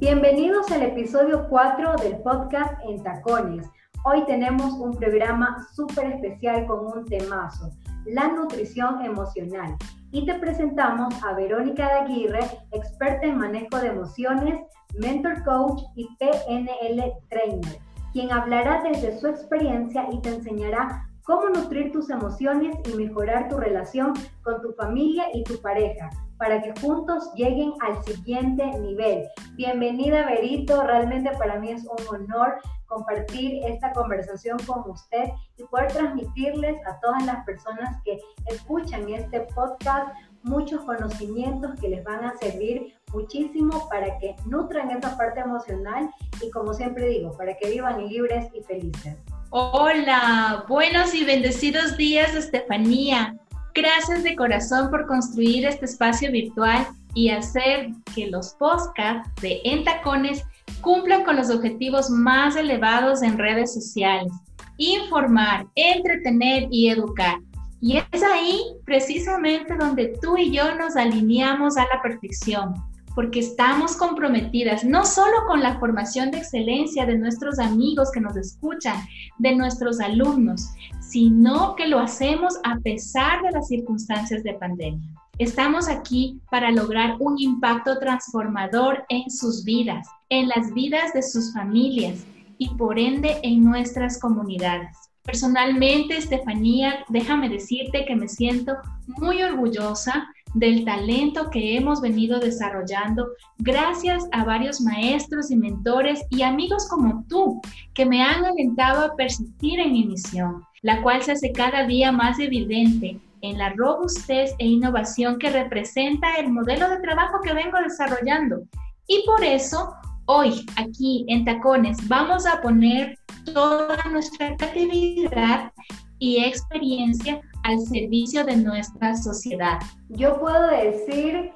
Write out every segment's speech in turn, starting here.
Bienvenidos al episodio 4 del podcast En Tacones. Hoy tenemos un programa súper especial con un temazo, la nutrición emocional. Y te presentamos a Verónica de Aguirre, experta en manejo de emociones, mentor coach y PNL trainer, quien hablará desde su experiencia y te enseñará cómo nutrir tus emociones y mejorar tu relación con tu familia y tu pareja para que juntos lleguen al siguiente nivel. Bienvenida Berito, realmente para mí es un honor compartir esta conversación con usted y poder transmitirles a todas las personas que escuchan este podcast muchos conocimientos que les van a servir muchísimo para que nutran esa parte emocional y como siempre digo, para que vivan libres y felices. Hola, buenos y bendecidos días, Estefanía. Gracias de corazón por construir este espacio virtual y hacer que los podcasts de Entacones cumplan con los objetivos más elevados en redes sociales. Informar, entretener y educar. Y es ahí precisamente donde tú y yo nos alineamos a la perfección porque estamos comprometidas no solo con la formación de excelencia de nuestros amigos que nos escuchan, de nuestros alumnos, sino que lo hacemos a pesar de las circunstancias de pandemia. Estamos aquí para lograr un impacto transformador en sus vidas, en las vidas de sus familias y por ende en nuestras comunidades. Personalmente, Estefanía, déjame decirte que me siento muy orgullosa del talento que hemos venido desarrollando gracias a varios maestros y mentores y amigos como tú que me han alentado a persistir en mi misión, la cual se hace cada día más evidente en la robustez e innovación que representa el modelo de trabajo que vengo desarrollando. Y por eso, hoy aquí en Tacones vamos a poner toda nuestra creatividad y experiencia al servicio de nuestra sociedad. Yo puedo decir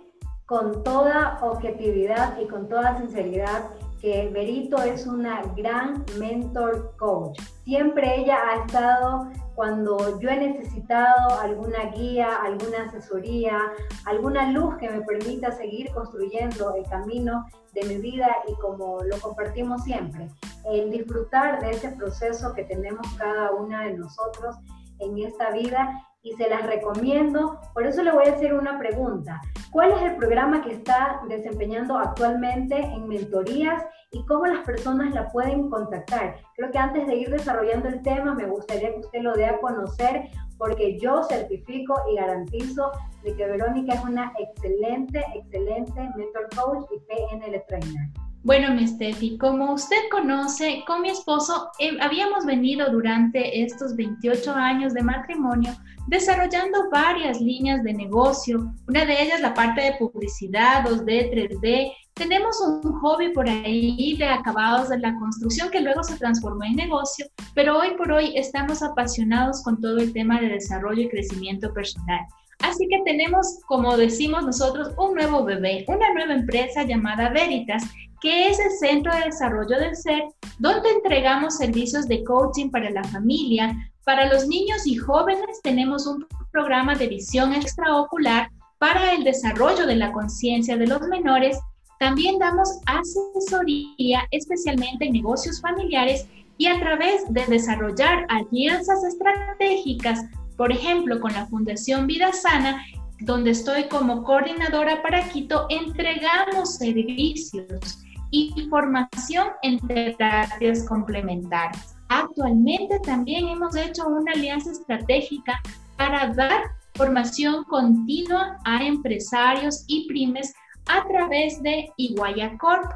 con toda objetividad y con toda sinceridad que Berito es una gran mentor coach. Siempre ella ha estado cuando yo he necesitado alguna guía, alguna asesoría, alguna luz que me permita seguir construyendo el camino de mi vida y como lo compartimos siempre, el disfrutar de ese proceso que tenemos cada una de nosotros en esta vida y se las recomiendo. Por eso le voy a hacer una pregunta. ¿Cuál es el programa que está desempeñando actualmente en mentorías y cómo las personas la pueden contactar? Creo que antes de ir desarrollando el tema, me gustaría que usted lo dé a conocer porque yo certifico y garantizo de que Verónica es una excelente, excelente mentor coach y PNL trainer. Bueno, mi Steffi, como usted conoce, con mi esposo eh, habíamos venido durante estos 28 años de matrimonio desarrollando varias líneas de negocio, una de ellas la parte de publicidad, 2D, 3D. Tenemos un hobby por ahí de acabados de la construcción que luego se transformó en negocio, pero hoy por hoy estamos apasionados con todo el tema de desarrollo y crecimiento personal. Así que tenemos, como decimos nosotros, un nuevo bebé, una nueva empresa llamada Veritas, que es el Centro de Desarrollo del Ser, donde entregamos servicios de coaching para la familia, para los niños y jóvenes tenemos un programa de visión extraocular para el desarrollo de la conciencia de los menores. También damos asesoría especialmente en negocios familiares y a través de desarrollar alianzas estratégicas, por ejemplo, con la Fundación Vida Sana, donde estoy como coordinadora para Quito, entregamos servicios y formación en terapias complementarias. Actualmente también hemos hecho una alianza estratégica para dar formación continua a empresarios y pymes a través de Iguaya Corp.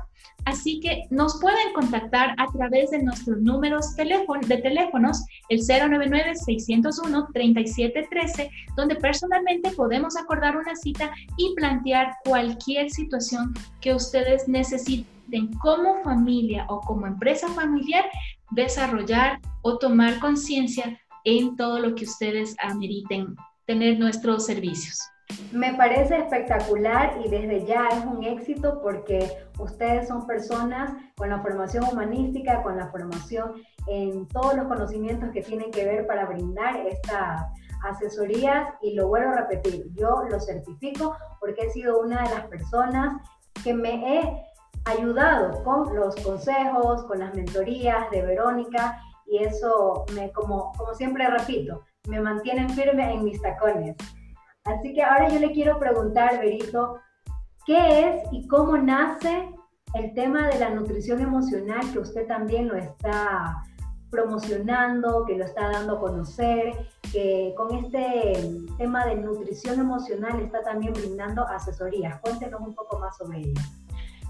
Así que nos pueden contactar a través de nuestros números de teléfonos, el 099-601-3713, donde personalmente podemos acordar una cita y plantear cualquier situación que ustedes necesiten como familia o como empresa familiar desarrollar o tomar conciencia en todo lo que ustedes ameriten tener nuestros servicios. Me parece espectacular y desde ya es un éxito porque ustedes son personas con la formación humanística, con la formación en todos los conocimientos que tienen que ver para brindar estas asesorías y lo vuelvo a repetir, yo lo certifico porque he sido una de las personas que me he ayudado con los consejos, con las mentorías de Verónica y eso, me, como, como siempre repito, me mantienen firme en mis tacones. Así que ahora yo le quiero preguntar, Berito, ¿qué es y cómo nace el tema de la nutrición emocional que usted también lo está promocionando, que lo está dando a conocer, que con este tema de nutrición emocional está también brindando asesorías. Cuéntenos un poco más sobre ello.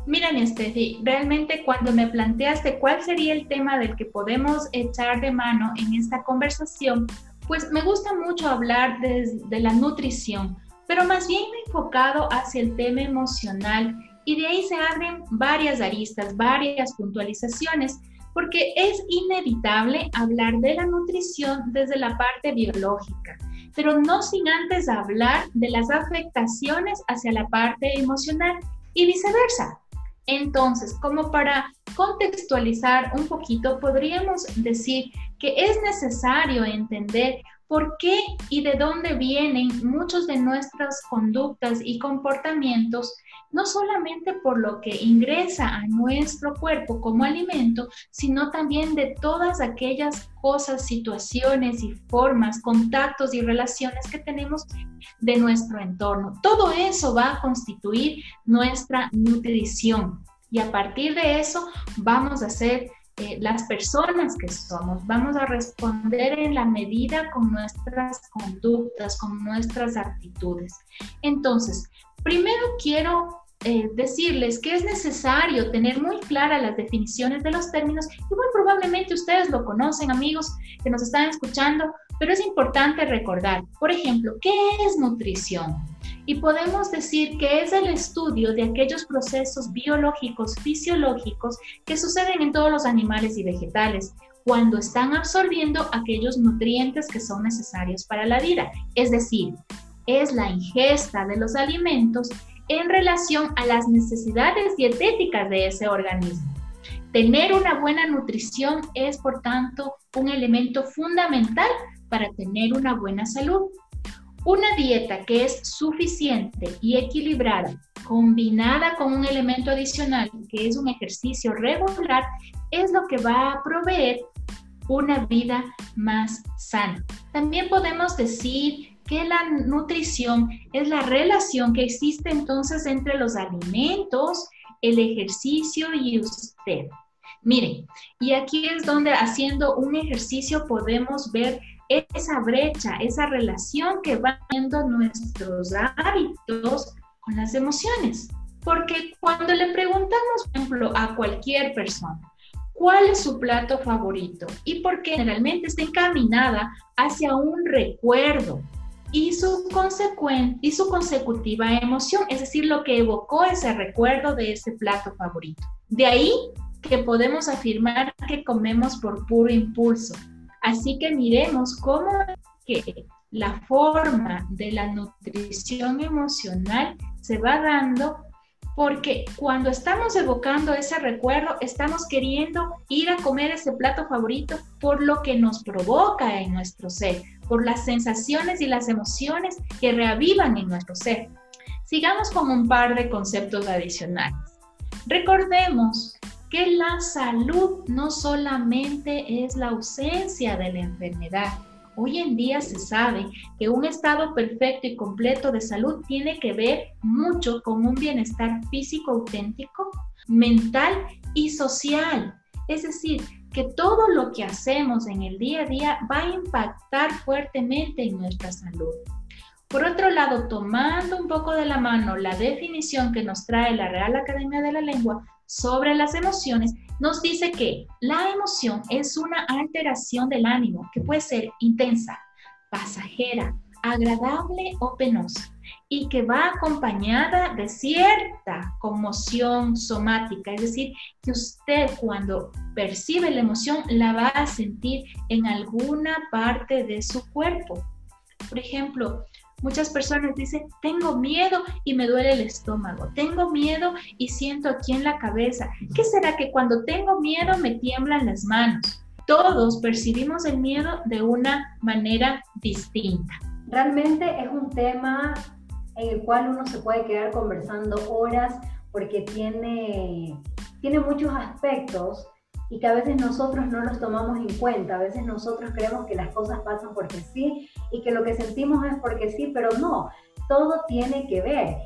Mira, mi Steffi, realmente cuando me planteaste cuál sería el tema del que podemos echar de mano en esta conversación, pues me gusta mucho hablar de, la nutrición, pero más bien enfocado hacia el tema emocional y de ahí se abren varias aristas, varias puntualizaciones porque es inevitable hablar de la nutrición desde la parte biológica, pero no sin antes hablar de las afectaciones hacia la parte emocional y viceversa. Entonces, como para contextualizar un poquito, podríamos decir que es necesario entender por qué y de dónde vienen muchos de nuestras conductas y comportamientos, no solamente por lo que ingresa a nuestro cuerpo como alimento, sino también de todas aquellas cosas, situaciones y formas, contactos y relaciones que tenemos de nuestro entorno. Todo eso va a constituir nuestra nutrición y a partir de eso vamos a ser eh, las personas que somos. Vamos a responder en la medida con nuestras conductas, con nuestras actitudes. Entonces, primero quiero eh, decirles que es necesario tener muy claras las definiciones de los términos y muy probablemente ustedes lo conocen, amigos que nos están escuchando, pero es importante recordar, por ejemplo, ¿qué es nutrición? Y podemos decir que es el estudio de aquellos procesos biológicos, fisiológicos que suceden en todos los animales y vegetales cuando están absorbiendo aquellos nutrientes que son necesarios para la vida. Es decir, es la ingesta de los alimentos en relación a las necesidades dietéticas de ese organismo. Tener una buena nutrición es, por tanto, un elemento fundamental para tener una buena salud. Una dieta que es suficiente y equilibrada, combinada con un elemento adicional que es un ejercicio regular, es lo que va a proveer una vida más sana. También podemos decir que la nutrición es la relación que existe entonces entre los alimentos, el ejercicio y usted. Miren, y aquí es donde haciendo un ejercicio podemos ver esa brecha, esa relación que van viendo nuestros hábitos con las emociones. Porque cuando le preguntamos, por ejemplo, a cualquier persona, ¿cuál es su plato favorito? Y porque generalmente está encaminada hacia un recuerdo y su, y su consecutiva emoción, es decir, lo que evocó ese recuerdo de ese plato favorito. De ahí que podemos afirmar que comemos por puro impulso, Así que miremos cómo que la forma de la nutrición emocional se va dando porque cuando estamos evocando ese recuerdo, estamos queriendo ir a comer ese plato favorito por lo que nos provoca en nuestro ser, por las sensaciones y las emociones que reavivan en nuestro ser. Sigamos con un par de conceptos adicionales. Recordemos que la salud no solamente es la ausencia de la enfermedad. Hoy en día se sabe que un estado perfecto y completo de salud tiene que ver mucho con un bienestar físico auténtico, mental y social. Es decir, que todo lo que hacemos en el día a día va a impactar fuertemente en nuestra salud. Por otro lado, tomando un poco de la mano la definición que nos trae la Real Academia de la Lengua, sobre las emociones, nos dice que la emoción es una alteración del ánimo que puede ser intensa, pasajera, agradable o penosa y que va acompañada de cierta conmoción somática, es decir, que usted cuando percibe la emoción la va a sentir en alguna parte de su cuerpo. Por ejemplo, Muchas personas dicen, tengo miedo y me duele el estómago, tengo miedo y siento aquí en la cabeza. ¿Qué será que cuando tengo miedo me tiemblan las manos? Todos percibimos el miedo de una manera distinta. Realmente es un tema en el cual uno se puede quedar conversando horas porque tiene, tiene muchos aspectos y que a veces nosotros no los tomamos en cuenta, a veces nosotros creemos que las cosas pasan porque sí y que lo que sentimos es porque sí, pero no, todo tiene que ver.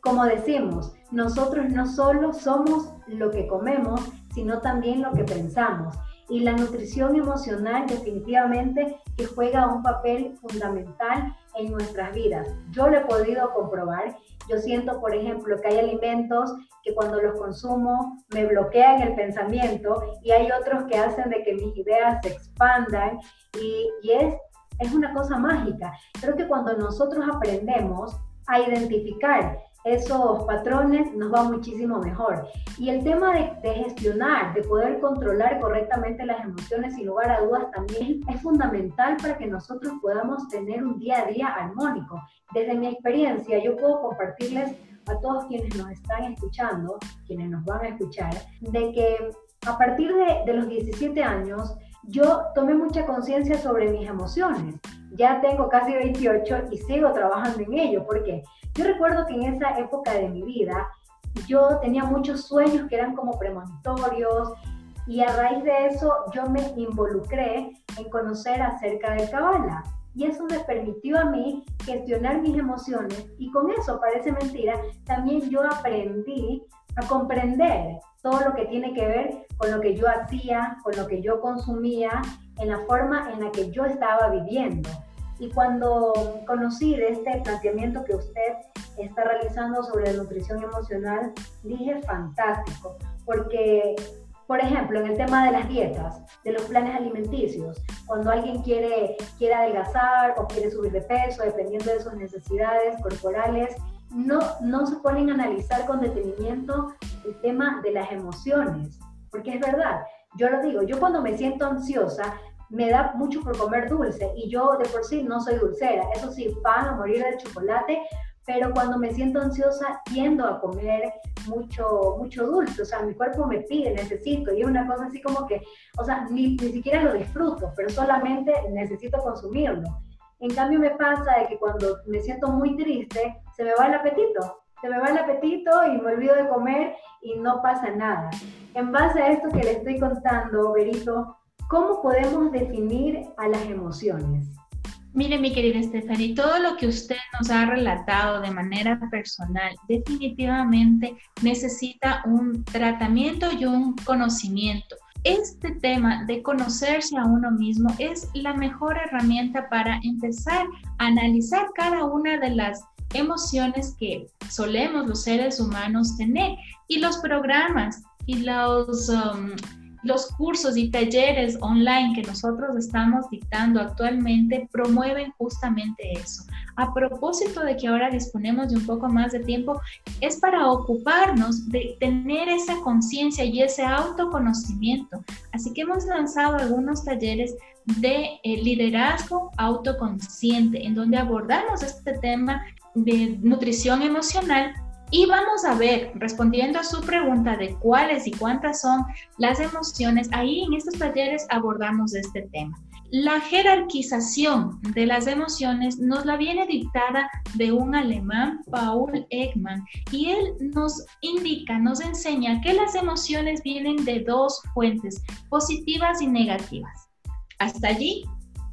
Como decimos, nosotros no solo somos lo que comemos, sino también lo que pensamos. Y la nutrición emocional definitivamente que juega un papel fundamental en nuestras vidas. Yo lo he podido comprobar. Yo siento, por ejemplo, que hay alimentos que cuando los consumo me bloquean el pensamiento y hay otros que hacen de que mis ideas se expandan y, es, es una cosa mágica. Creo que cuando nosotros aprendemos a identificar esos patrones nos va muchísimo mejor. Y el tema de, gestionar, de poder controlar correctamente las emociones, sin lugar a dudas, también es fundamental para que nosotros podamos tener un día a día armónico. Desde mi experiencia, yo puedo compartirles a todos quienes nos están escuchando, quienes nos van a escuchar, de que a partir de, de los 17 años, yo tomé mucha conciencia sobre mis emociones. Ya tengo casi 28 y sigo trabajando en ello. ¿Por qué? Yo recuerdo que en esa época de mi vida yo tenía muchos sueños que eran como premonitorios y a raíz de eso yo me involucré en conocer acerca del Kabbalah. Y eso me permitió a mí gestionar mis emociones y con eso, parece mentira, también yo aprendí a comprender todo lo que tiene que ver con lo que yo hacía, con lo que yo consumía, en la forma en la que yo estaba viviendo. Y cuando conocí de este planteamiento que usted está realizando sobre la nutrición emocional, dije fantástico, porque, por ejemplo, en el tema de las dietas, de los planes alimenticios, cuando alguien quiere, quiere adelgazar o quiere subir de peso, dependiendo de sus necesidades corporales, no, no se ponen a analizar con detenimiento el tema de las emociones, porque es verdad, yo lo digo, yo cuando me siento ansiosa, me da mucho por comer dulce y yo de por sí no soy dulcera, eso sí, pan a morir de chocolate, pero cuando me siento ansiosa tiendo a comer mucho, mucho dulce, o sea, mi cuerpo me pide, necesito, y es una cosa así como que, o sea, ni, ni siquiera lo disfruto, pero solamente necesito consumirlo. En cambio me pasa de que cuando me siento muy triste, se me va el apetito, se me va el apetito y me olvido de comer y no pasa nada. En base a esto que le estoy contando, Berito, ¿Cómo podemos definir a las emociones? Mire, mi querida Stephanie, todo lo que usted nos ha relatado de manera personal definitivamente necesita un tratamiento y un conocimiento. Este tema de conocerse a uno mismo es la mejor herramienta para empezar a analizar cada una de las emociones que solemos los seres humanos tener y los programas y los... Um, los cursos y talleres online que nosotros estamos dictando actualmente promueven justamente eso. A propósito de que ahora disponemos de un poco más de tiempo, es para ocuparnos de tener esa conciencia y ese autoconocimiento. Así que hemos lanzado algunos talleres de eh, liderazgo autoconsciente, en donde abordamos este tema de nutrición emocional y vamos a ver, respondiendo a su pregunta de cuáles y cuántas son las emociones, ahí en estos talleres abordamos este tema. La jerarquización de las emociones nos la viene dictada de un alemán, Paul Ekman, y él nos indica, nos enseña que las emociones vienen de dos fuentes, positivas y negativas. Hasta allí,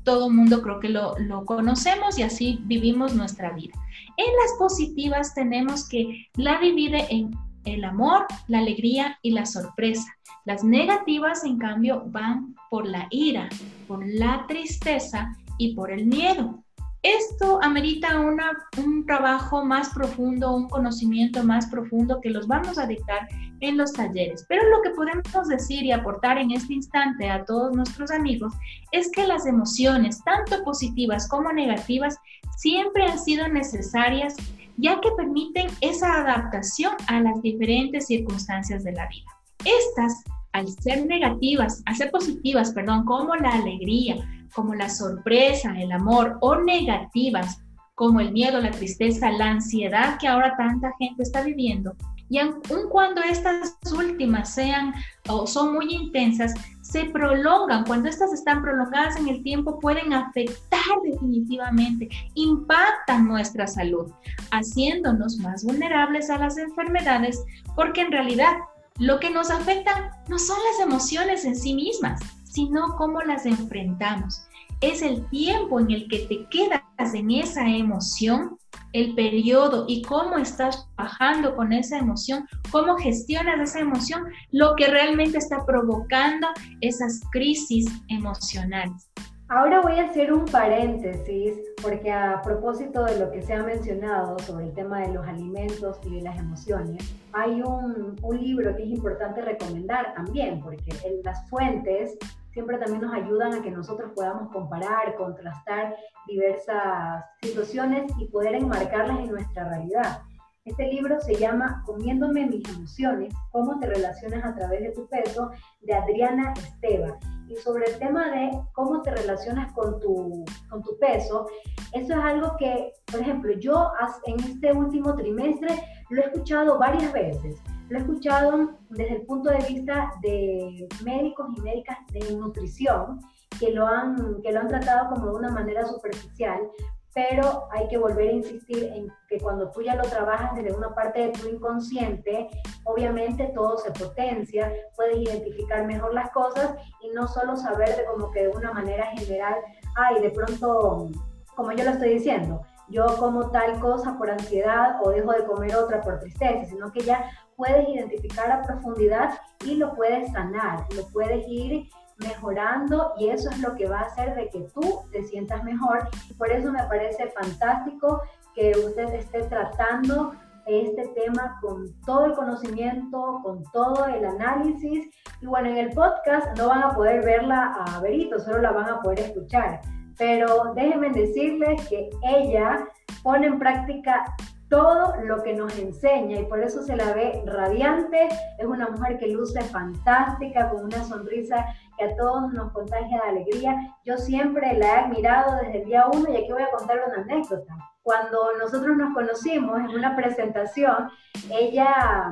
todo mundo creo que lo, lo conocemos y así vivimos nuestra vida. En las positivas tenemos que la divide en el amor, la alegría y la sorpresa. Las negativas, en cambio, van por la ira, por la tristeza y por el miedo. Esto amerita un trabajo más profundo, un conocimiento más profundo que los vamos a dictar en los talleres. Pero lo que podemos decir y aportar en este instante a todos nuestros amigos es que las emociones, tanto positivas como negativas, siempre han sido necesarias ya que permiten esa adaptación a las diferentes circunstancias de la vida. Estas, al ser negativas, al ser positivas, perdón, como la alegría, como la sorpresa, el amor, o negativas, como el miedo, la tristeza, la ansiedad que ahora tanta gente está viviendo, y aun cuando estas últimas sean o son muy intensas, se prolongan. Cuando estas están prolongadas en el tiempo pueden afectar definitivamente, impactan nuestra salud, haciéndonos más vulnerables a las enfermedades porque en realidad lo que nos afecta no son las emociones en sí mismas, sino cómo las enfrentamos. Es el tiempo en el que te quedas en esa emoción, el periodo y cómo estás bajando con esa emoción, cómo gestionas esa emoción, lo que realmente está provocando esas crisis emocionales. Ahora voy a hacer un paréntesis porque a propósito de lo que se ha mencionado sobre el tema de los alimentos y las emociones, hay un, un libro que es importante recomendar también porque en las fuentes siempre también nos ayudan a que nosotros podamos comparar, contrastar diversas situaciones y poder enmarcarlas en nuestra realidad. Este libro se llama Comiéndome mis emociones, cómo te relacionas a través de tu peso, de Adriana Esteva. Y sobre el tema de cómo te relacionas con tu, con tu peso, eso es algo que, por ejemplo, yo en este último trimestre lo he escuchado varias veces. Lo he escuchado desde el punto de vista de médicos y médicas de nutrición que lo han, que lo han tratado como de una manera superficial, pero hay que volver a insistir en que cuando tú ya lo trabajas desde una parte de tu inconsciente, obviamente todo se potencia, puedes identificar mejor las cosas y no solo saber de como que de una manera general, ay, de pronto, como yo lo estoy diciendo, yo como tal cosa por ansiedad o dejo de comer otra por tristeza, sino que ya puedes identificar a profundidad y lo puedes sanar, lo puedes ir mejorando y eso es lo que va a hacer de que tú te sientas mejor. Y por eso me parece fantástico que usted esté tratando este tema con todo el conocimiento, con todo el análisis. Y bueno, en el podcast no van a poder verla a Berito, solo la van a poder escuchar. Pero déjenme decirles que ella pone en práctica todo lo que nos enseña y por eso se la ve radiante. Es una mujer que luce fantástica, con una sonrisa que a todos nos contagia de alegría. Yo siempre la he admirado desde el día uno y aquí voy a contar una anécdota. Cuando nosotros nos conocimos en una presentación, ella,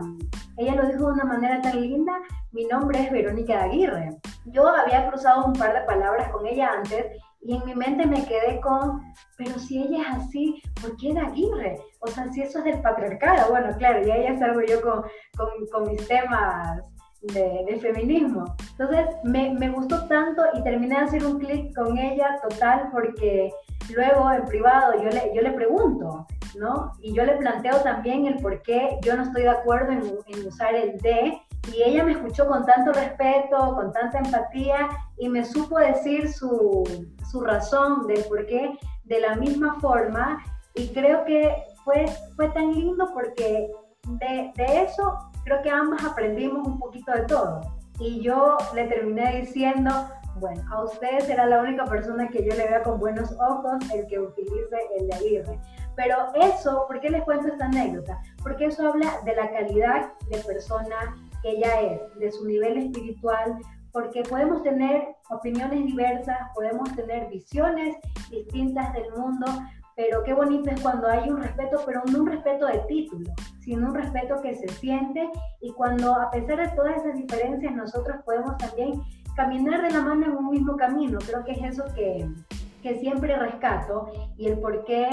ella lo dijo de una manera tan linda, mi nombre es Verónica Aguirre. Yo había cruzado un par de palabras con ella antes y en mi mente me quedé con, pero si ella es así, ¿por qué de Aguirre? O sea, si eso es del patriarcado, bueno, claro, y ahí salgo yo con, con, con mis temas de, feminismo. Entonces me, me, gustó tanto y terminé de hacer un clic con ella total porque luego en privado yo le, yo le pregunto, ¿no? Y yo le planteo también el por qué yo no estoy de acuerdo en, en usar el de y ella me escuchó con tanto respeto, con tanta empatía y me supo decir su, su razón del por qué de la misma forma y creo que fue, fue tan lindo porque de, de eso creo que ambas aprendimos un poquito de todo. Y yo le terminé diciendo, bueno, a usted será la única persona que yo le vea con buenos ojos el que utilice el de Aguirre. Pero eso, ¿por qué les cuento esta anécdota? Porque eso habla de la calidad de persona que ella es, de su nivel espiritual, porque podemos tener opiniones diversas, podemos tener visiones distintas del mundo, pero qué bonito es cuando hay un respeto, pero no un respeto de título, sino un respeto que se siente y cuando a pesar de todas esas diferencias nosotros podemos también caminar de la mano en un mismo camino. Creo que es eso que, que siempre rescato y el por qué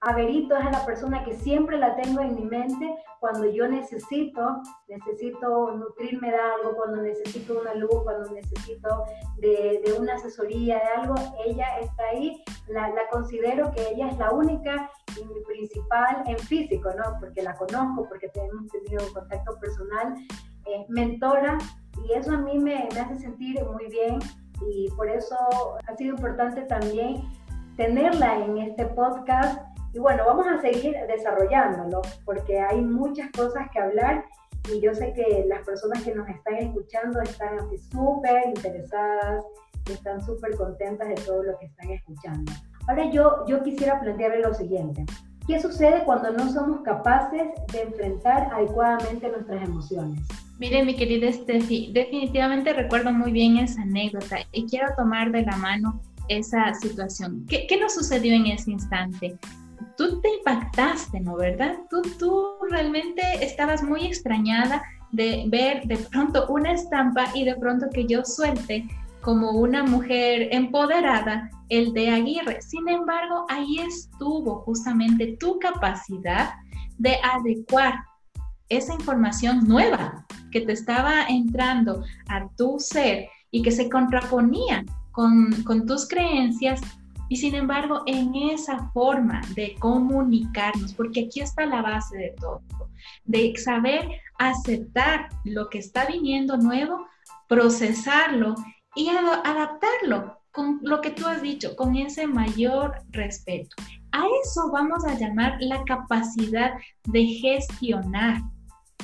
Averito es la persona que siempre la tengo en mi mente cuando yo necesito, necesito nutrirme de algo, cuando necesito una luz, cuando necesito de, una asesoría, de algo, ella está ahí. La, considero que ella es la única y mi principal en físico, ¿no? Porque la conozco, porque hemos tenido contacto personal, eh, mentora, y eso a mí me, me hace sentir muy bien y por eso ha sido importante también tenerla en este podcast y bueno, vamos a seguir desarrollándolo porque hay muchas cosas que hablar y yo sé que las personas que nos están escuchando están así súper interesadas, están súper contentas de todo lo que están escuchando. Ahora yo, yo quisiera plantearle lo siguiente. ¿Qué sucede cuando no somos capaces de enfrentar adecuadamente nuestras emociones? Mire, mi querida Steffi, definitivamente recuerdo muy bien esa anécdota y quiero tomar de la mano esa situación. ¿Qué, qué nos sucedió en ese instante? Tú te impactaste, ¿no? ¿Verdad? Tú, tú realmente estabas muy extrañada de ver de pronto una estampa y de pronto que yo suelte como una mujer empoderada el de Aguirre. Sin embargo, ahí estuvo justamente tu capacidad de adecuar esa información nueva que te estaba entrando a tu ser y que se contraponía con, con tus creencias y sin embargo, en esa forma de comunicarnos, porque aquí está la base de todo, de saber aceptar lo que está viniendo nuevo, procesarlo y adaptarlo con lo que tú has dicho, con ese mayor respeto. A eso vamos a llamar la capacidad de gestionar,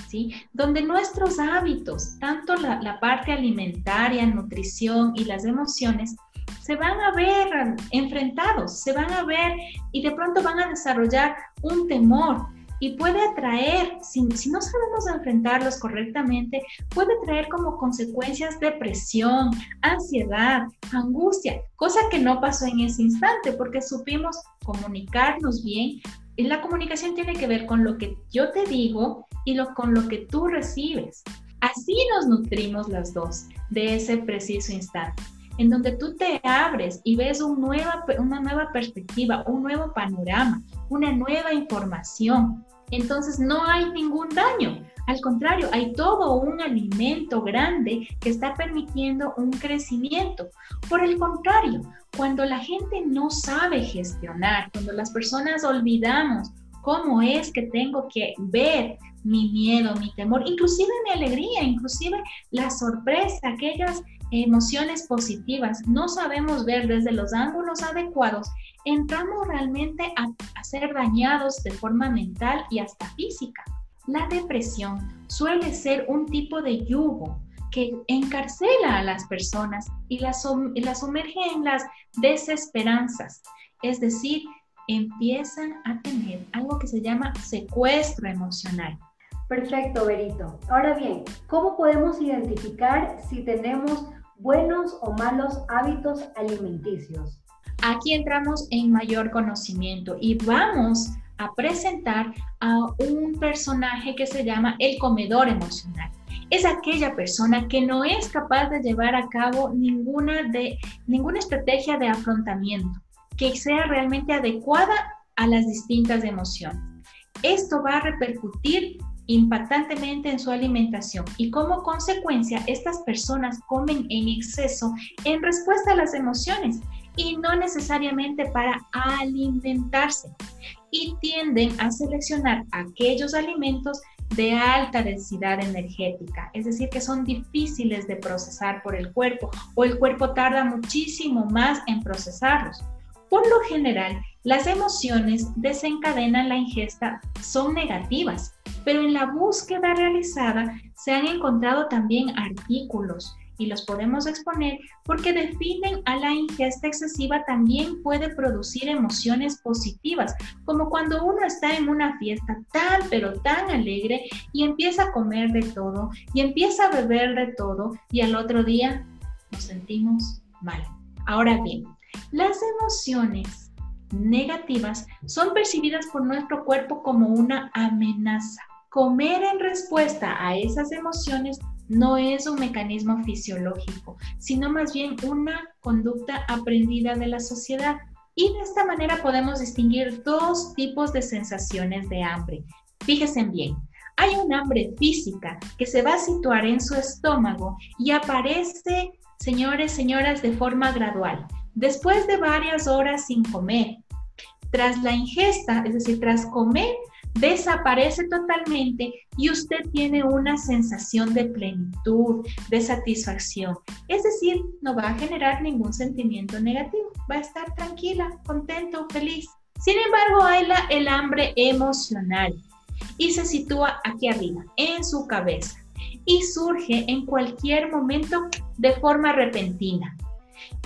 ¿sí? Donde nuestros hábitos, tanto la, parte alimentaria, nutrición y las emociones, se van a ver enfrentados, se van a ver y de pronto van a desarrollar un temor y puede atraer, si, no sabemos enfrentarlos correctamente, puede traer como consecuencias depresión, ansiedad, angustia, cosa que no pasó en ese instante porque supimos comunicarnos bien. Y la comunicación tiene que ver con lo que yo te digo y con lo que tú recibes. Así nos nutrimos las dos de ese preciso instante en donde tú te abres y ves una nueva perspectiva, un nuevo panorama, una nueva información. Entonces no hay ningún daño. Al contrario, hay todo un alimento grande que está permitiendo un crecimiento. Por el contrario, cuando la gente no sabe gestionar, cuando las personas olvidamos cómo es que tengo que ver mi miedo, mi temor, inclusive mi alegría, inclusive la sorpresa, aquellas emociones positivas no sabemos ver desde los ángulos adecuados, entramos realmente a, ser dañados de forma mental y hasta física. La depresión suele ser un tipo de yugo que encarcela a las personas y las, las sumerge en las desesperanzas, es decir, empiezan a tener algo que se llama secuestro emocional. Perfecto, Berito. Ahora bien, ¿cómo podemos identificar si tenemos buenos o malos hábitos alimenticios? Aquí entramos en mayor conocimiento y vamos a presentar a un personaje que se llama el comedor emocional. Es aquella persona que no es capaz de llevar a cabo ninguna, de, ninguna estrategia de afrontamiento que sea realmente adecuada a las distintas emociones. Esto va a repercutir impactantemente en su alimentación y como consecuencia estas personas comen en exceso en respuesta a las emociones y no necesariamente para alimentarse y tienden a seleccionar aquellos alimentos de alta densidad energética, es decir, que son difíciles de procesar por el cuerpo o el cuerpo tarda muchísimo más en procesarlos. Por lo general, las emociones desencadenan la ingesta son negativas pero en la búsqueda realizada se han encontrado también artículos y los podemos exponer porque definen a la ingesta excesiva también puede producir emociones positivas, como cuando uno está en una fiesta tan pero tan alegre y empieza a comer de todo y empieza a beber de todo y al otro día nos sentimos mal. Ahora bien, las emociones negativas son percibidas por nuestro cuerpo como una amenaza comer en respuesta a esas emociones no es un mecanismo fisiológico, sino más bien una conducta aprendida de la sociedad. Y de esta manera podemos distinguir dos tipos de sensaciones de hambre. Fíjense bien, hay un hambre física que se va a situar en su estómago y aparece, señores, señoras, de forma gradual. Después de varias horas sin comer, tras la ingesta, es decir, tras comer, desaparece totalmente y usted tiene una sensación de plenitud, de satisfacción. Es decir, no va a generar ningún sentimiento negativo, va a estar tranquila, contento, feliz. Sin embargo, hay la, el hambre emocional y se sitúa aquí arriba, en su cabeza, y surge en cualquier momento de forma repentina.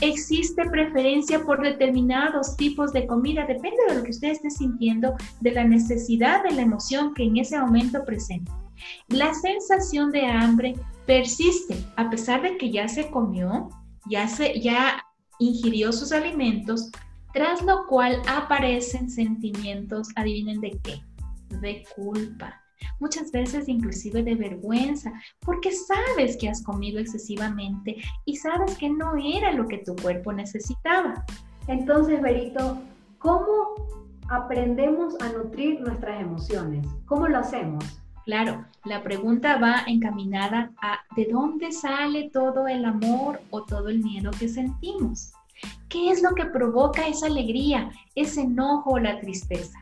Existe preferencia por determinados tipos de comida, depende de lo que usted esté sintiendo, de la necesidad, de la emoción que en ese momento presente. La sensación de hambre persiste a pesar de que ya se comió, ya, se, ya ingirió sus alimentos, tras lo cual aparecen sentimientos, adivinen de qué, de culpa, muchas veces inclusive de vergüenza, porque sabes que has comido excesivamente y sabes que no era lo que tu cuerpo necesitaba. Entonces, Berito, ¿cómo aprendemos a nutrir nuestras emociones? ¿Cómo lo hacemos? Claro, la pregunta va encaminada a ¿de dónde sale todo el amor o todo el miedo que sentimos? ¿Qué es lo que provoca esa alegría, ese enojo o la tristeza?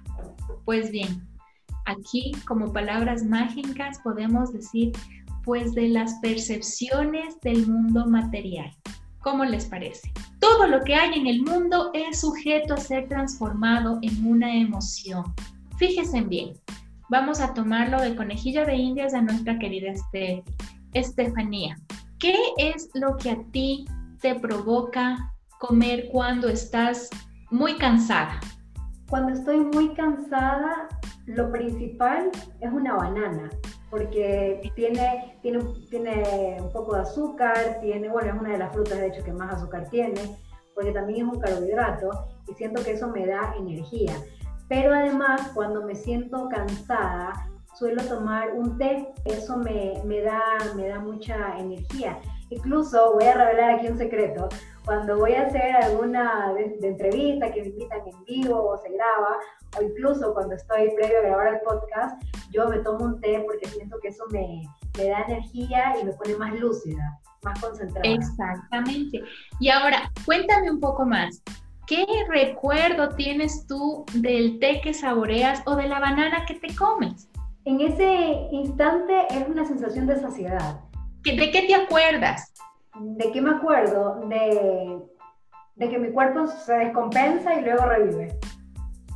Pues bien, aquí como palabras mágicas podemos decir pues de las percepciones del mundo material. ¿Cómo les parece? Todo lo que hay en el mundo es sujeto a ser transformado en una emoción. Fíjense bien, vamos a tomarlo de conejilla de indias a nuestra querida Estefanía. ¿Qué es lo que a ti te provoca comer cuando estás muy cansada? Cuando estoy muy cansada, lo principal es una banana, porque tiene, tiene, tiene un poco de azúcar, tiene, bueno, es una de las frutas de hecho que más azúcar tiene, porque también es un carbohidrato y siento que eso me da energía. Pero además, cuando me siento cansada, suelo tomar un té, eso me, me, da, me da mucha energía. Incluso voy a revelar aquí un secreto. Cuando voy a hacer alguna de, entrevista que me invitan en vivo o se graba, o incluso cuando estoy previo a grabar el podcast, yo me tomo un té porque siento que eso me, me da energía y me pone más lúcida, más concentrada. Exactamente. Y ahora, cuéntame un poco más. ¿Qué recuerdo tienes tú del té que saboreas o de la banana que te comes? En ese instante es una sensación de saciedad. ¿De qué te acuerdas? ¿De qué me acuerdo? De, de que mi cuerpo se descompensa y luego revive.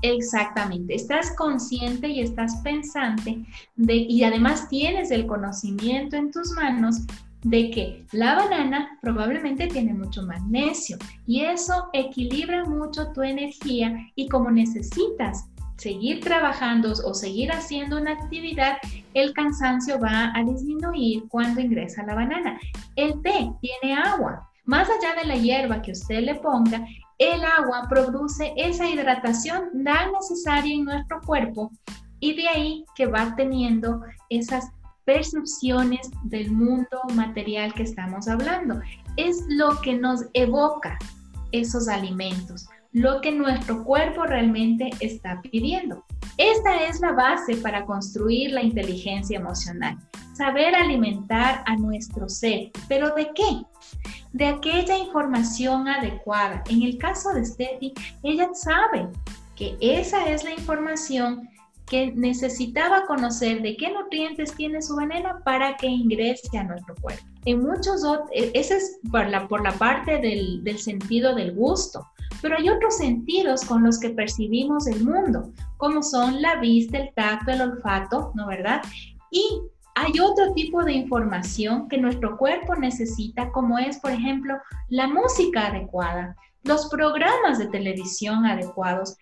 Exactamente, estás consciente y estás pensante de, y además tienes el conocimiento en tus manos de que la banana probablemente tiene mucho magnesio y eso equilibra mucho tu energía y como necesitas seguir trabajando o seguir haciendo una actividad, el cansancio va a disminuir cuando ingresa la banana. El té tiene agua. Más allá de la hierba que usted le ponga, el agua produce esa hidratación tan necesaria en nuestro cuerpo y de ahí que va teniendo esas percepciones del mundo material que estamos hablando. Es lo que nos evoca esos alimentos, lo que nuestro cuerpo realmente está pidiendo. Esta es la base para construir la inteligencia emocional. Saber alimentar a nuestro ser. ¿Pero de qué? De aquella información adecuada. En el caso de Steffi, ella sabe que esa es la información que necesitaba conocer de qué nutrientes tiene su veneno para que ingrese a nuestro cuerpo. En muchos otros, e, ese es por la, por la parte del, del sentido del gusto, pero hay otros sentidos con los que percibimos el mundo, como son la vista, el tacto, el olfato, ¿no verdad? Y hay otro tipo de información que nuestro cuerpo necesita, como es, por ejemplo, la música adecuada, los programas de televisión adecuados,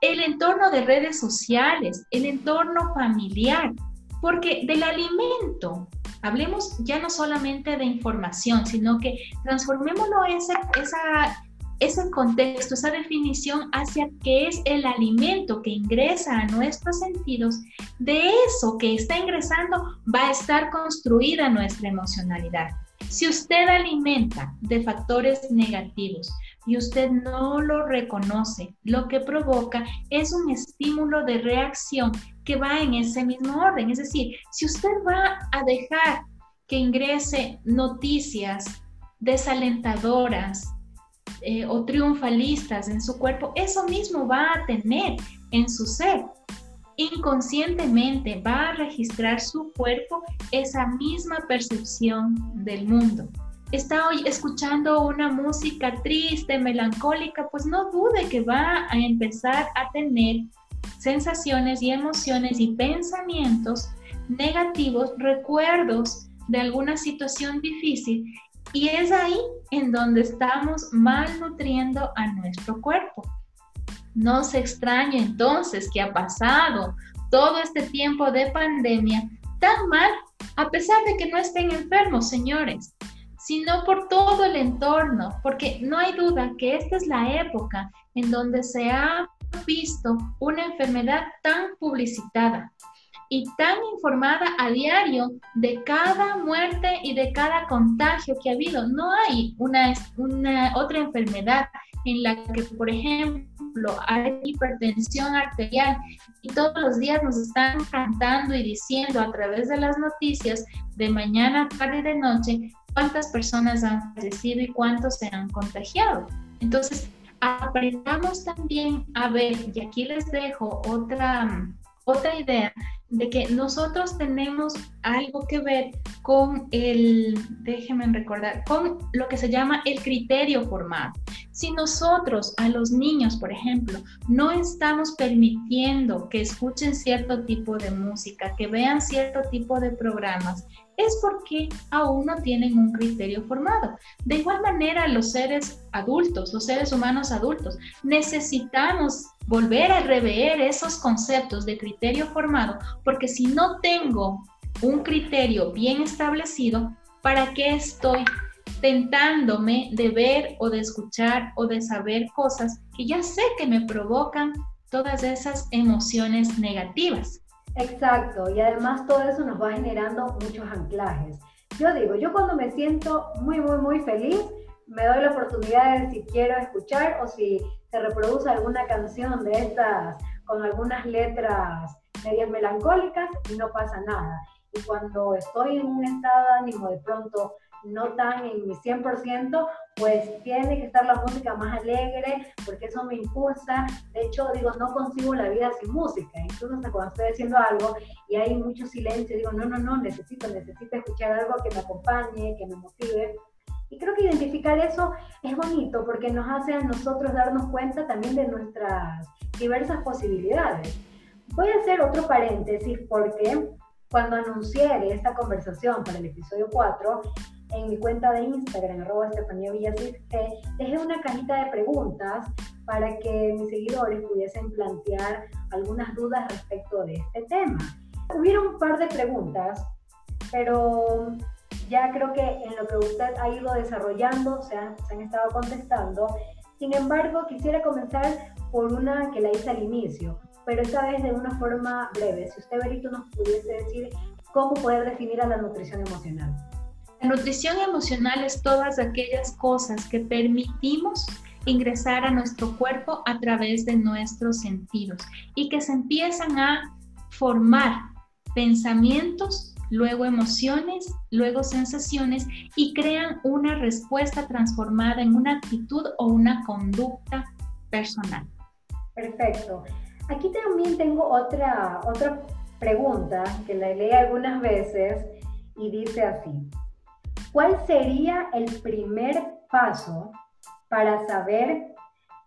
el entorno de redes sociales, el entorno familiar, porque del alimento, hablemos ya no solamente de información, sino que transformémoslo esa, esa, ese contexto, esa definición hacia qué es el alimento que ingresa a nuestros sentidos, de eso que está ingresando va a estar construida nuestra emocionalidad. Si usted alimenta de factores negativos, y usted no lo reconoce, lo que provoca es un estímulo de reacción que va en ese mismo orden. Es decir, si usted va a dejar que ingrese noticias desalentadoras eh, o triunfalistas en su cuerpo, eso mismo va a tener en su ser. Inconscientemente va a registrar su cuerpo esa misma percepción del mundo está hoy escuchando una música triste, melancólica, pues no dude que va a empezar a tener sensaciones y emociones y pensamientos negativos, recuerdos de alguna situación difícil. Y es ahí en donde estamos malnutriendo a nuestro cuerpo. No se extraña entonces que ha pasado todo este tiempo de pandemia tan mal, a pesar de que no estén enfermos, señores sino por todo el entorno, porque no hay duda que esta es la época en donde se ha visto una enfermedad tan publicitada. Y tan informada a diario de cada muerte y de cada contagio que ha habido. No hay una, una otra enfermedad en la que, por ejemplo, hay hipertensión arterial y todos los días nos están cantando y diciendo a través de las noticias de mañana, tarde y de noche cuántas personas han fallecido y cuántos se han contagiado. Entonces, aprendamos también a ver, y aquí les dejo otra, otra idea, de que nosotros tenemos algo que ver con el, déjenme recordar, con lo que se llama el criterio formado. Si nosotros a los niños, por ejemplo, no estamos permitiendo que escuchen cierto tipo de música, que vean cierto tipo de programas, es porque aún no tienen un criterio formado. De igual manera, los seres adultos, los seres humanos adultos, necesitamos volver a rever esos conceptos de criterio formado, porque si no tengo un criterio bien establecido, ¿para qué estoy tentándome de ver o de escuchar o de saber cosas que ya sé que me provocan todas esas emociones negativas? Exacto, y además todo eso nos va generando muchos anclajes. Yo digo, yo cuando me siento muy, muy, muy feliz, me doy la oportunidad de si quiero escuchar o si se reproduce alguna canción de estas con algunas letras medias melancólicas y no pasa nada. Y cuando estoy en un estado de ánimo de pronto no tan en mi 100%, pues tiene que estar la música más alegre, porque eso me impulsa. De hecho, digo, no consigo la vida sin música. Incluso cuando estoy haciendo algo y hay mucho silencio, digo, no, no, no, necesito, necesito escuchar algo que me acompañe, que me motive. Y creo que identificar eso es bonito porque nos hace a nosotros darnos cuenta también de nuestras diversas posibilidades. Voy a hacer otro paréntesis porque cuando anuncié esta conversación para el episodio 4, en mi cuenta de Instagram, arroba Estefanía dejé una cajita de preguntas para que mis seguidores pudiesen plantear algunas dudas respecto de este tema. Hubieron un par de preguntas, pero ya creo que en lo que usted ha ido desarrollando se han, se han estado contestando. Sin embargo, quisiera comenzar por una que la hice al inicio, pero esta vez de una forma breve. Si usted, Berito, nos pudiese decir cómo poder definir a la nutrición emocional. La nutrición emocional es todas aquellas cosas que permitimos ingresar a nuestro cuerpo a través de nuestros sentidos y que se empiezan a formar pensamientos, luego emociones, luego sensaciones y crean una respuesta transformada en una actitud o una conducta personal. Perfecto. Aquí también tengo otra, otra pregunta que la leí algunas veces y dice así. ¿Cuál sería el primer paso para saber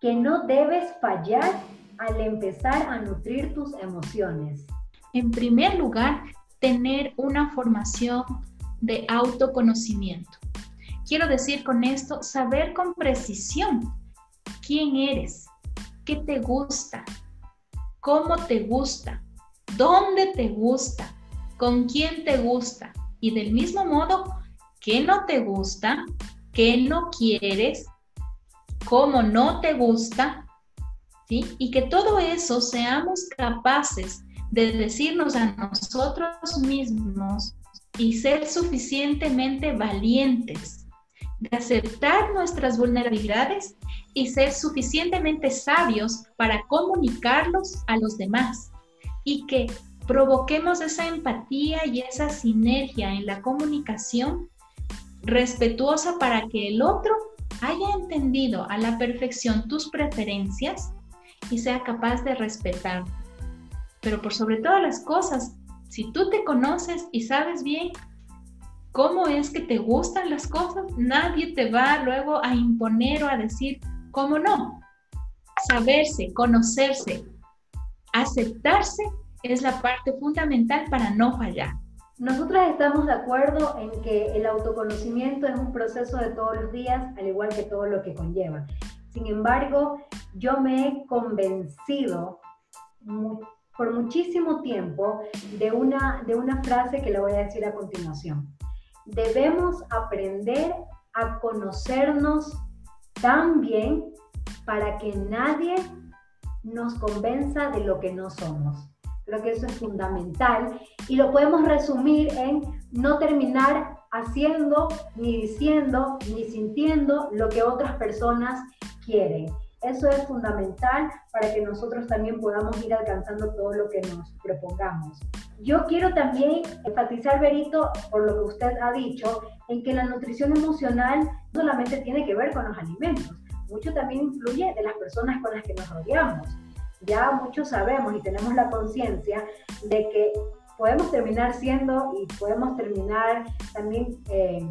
que no debes fallar al empezar a nutrir tus emociones? En primer lugar, tener una formación de autoconocimiento. Quiero decir con esto, saber con precisión quién eres, qué te gusta, cómo te gusta, dónde te gusta, con quién te gusta y del mismo modo qué no te gusta, qué no quieres, cómo no te gusta, ¿sí? Y que todo eso seamos capaces de decirnos a nosotros mismos y ser suficientemente valientes, de aceptar nuestras vulnerabilidades y ser suficientemente sabios para comunicarlos a los demás y que provoquemos esa empatía y esa sinergia en la comunicación respetuosa para que el otro haya entendido a la perfección tus preferencias y sea capaz de respetar. Pero por sobre todas las cosas, si tú te conoces y sabes bien cómo es que te gustan las cosas, nadie te va luego a imponer o a decir cómo no. Saberse, conocerse, aceptarse es la parte fundamental para no fallar. Nosotras estamos de acuerdo en que el autoconocimiento es un proceso de todos los días, al igual que todo lo que conlleva. Sin embargo, yo me he convencido por muchísimo tiempo de una, de una frase que le voy a decir a continuación. Debemos aprender a conocernos tan bien para que nadie nos convenza de lo que no somos. Creo que eso es fundamental y lo podemos resumir en no terminar haciendo, ni diciendo, ni sintiendo lo que otras personas quieren. Eso es fundamental para que nosotros también podamos ir alcanzando todo lo que nos propongamos. Yo quiero también enfatizar, Berito, por lo que usted ha dicho, en que la nutrición emocional no solamente tiene que ver con los alimentos, mucho también influye de las personas con las que nos rodeamos. Ya muchos sabemos y tenemos la conciencia de que podemos terminar siendo y podemos terminar también eh,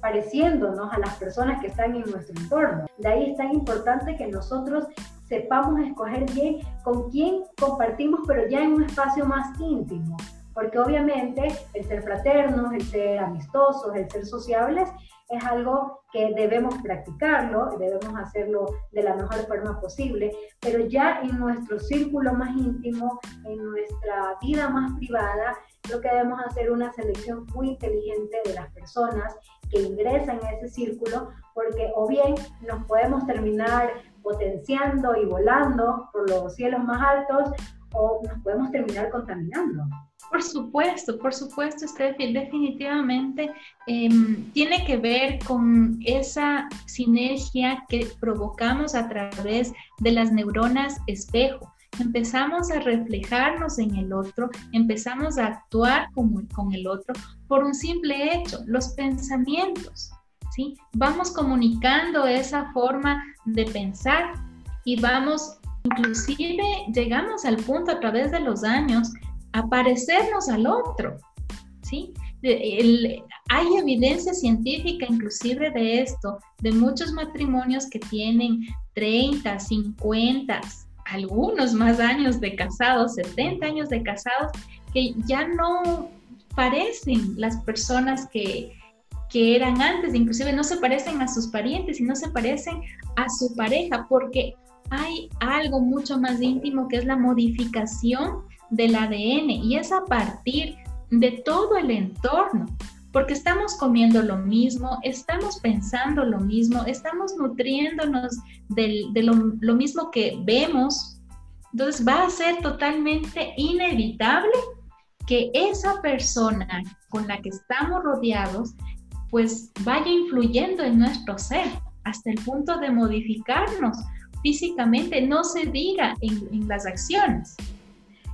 pareciéndonos a las personas que están en nuestro entorno. De ahí es tan importante que nosotros sepamos escoger bien con quién compartimos, pero ya en un espacio más íntimo. Porque obviamente el ser fraternos, el ser amistosos, el ser sociables es algo que debemos practicarlo, debemos hacerlo de la mejor forma posible, pero ya en nuestro círculo más íntimo, en nuestra vida más privada, lo que debemos hacer una selección muy inteligente de las personas que ingresan a ese círculo, porque o bien nos podemos terminar potenciando y volando por los cielos más altos, o nos podemos terminar contaminando. Por supuesto, por supuesto, Steffi, definitivamente em, tiene que ver con esa sinergia que provocamos a través de las neuronas espejo. Empezamos a reflejarnos en el otro, empezamos a actuar con, con el otro por un simple hecho, los pensamientos. ¿sí? Vamos comunicando esa forma de pensar y vamos, inclusive llegamos al punto a través de los años parecernos al otro, ¿sí? hay evidencia científica inclusive de esto, de muchos matrimonios que tienen 30, 50, algunos más años de casados, 70 años de casados, que ya no parecen las personas que, que eran antes, inclusive no se parecen a sus parientes y no se parecen a su pareja, porque hay algo mucho más íntimo que es la modificación del ADN y es a partir de todo el entorno, porque estamos comiendo lo mismo, estamos pensando lo mismo, estamos nutriéndonos de lo, mismo que vemos. Entonces va a ser totalmente inevitable que esa persona con la que estamos rodeados pues vaya influyendo en nuestro ser hasta el punto de modificarnos físicamente, no se diga en las acciones.